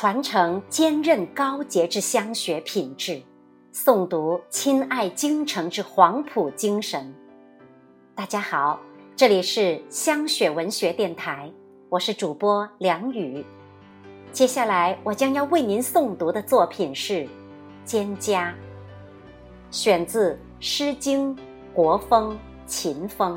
传承坚韧高洁之香雪品质，诵读亲爱京城之黄埔精神。大家好，这里是香雪文学电台，我是主播梁宇。接下来我将要为您诵读的作品是《蒹葭》，选自《诗经·国风·秦风》。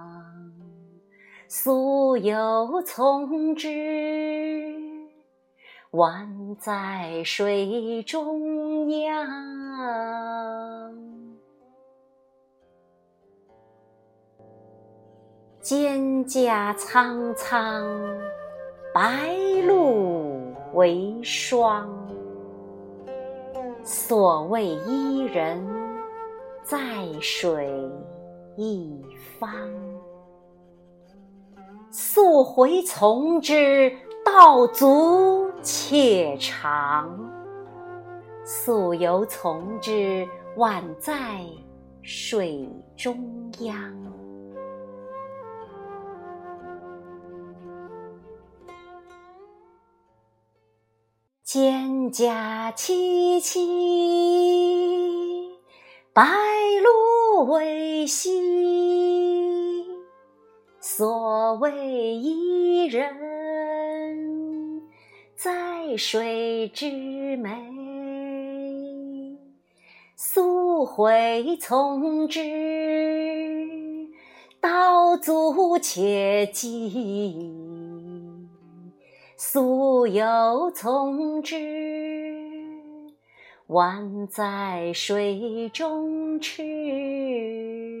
溯游从之，宛在水中央。蒹葭苍苍，白露为霜。所谓伊人，在水一方。溯洄从之，道阻且长；溯游从之，宛在水中央。蒹葭萋萋，白露为晞。所谓伊人，在水之湄。溯洄从之，道阻且跻；溯游从之，宛在水中坼。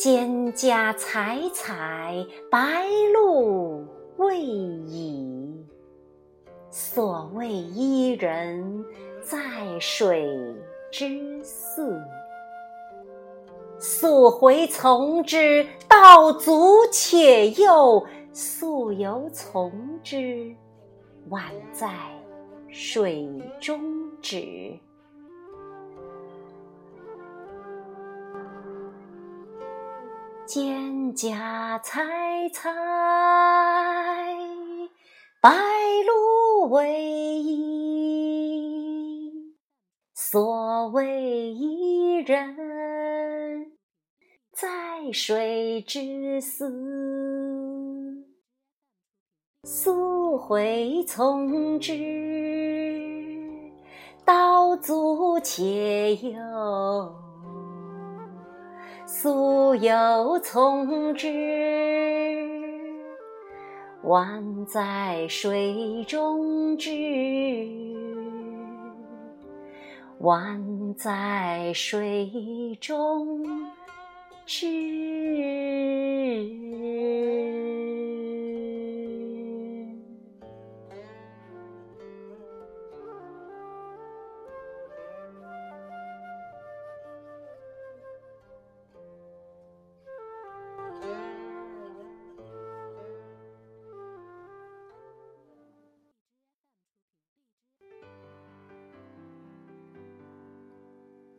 蒹葭采采，白露未已。所谓伊人，在水之涘。溯洄从之，道阻且右；溯游从之，宛在水中沚。蒹葭采采，白露为蚁。所谓伊人，在水之涘。溯洄从之，道阻且右。溯游从之，宛在水中之。宛在水中之。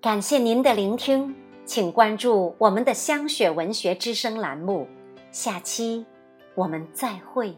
感谢您的聆听，请关注我们的香雪文学之声栏目，下期我们再会。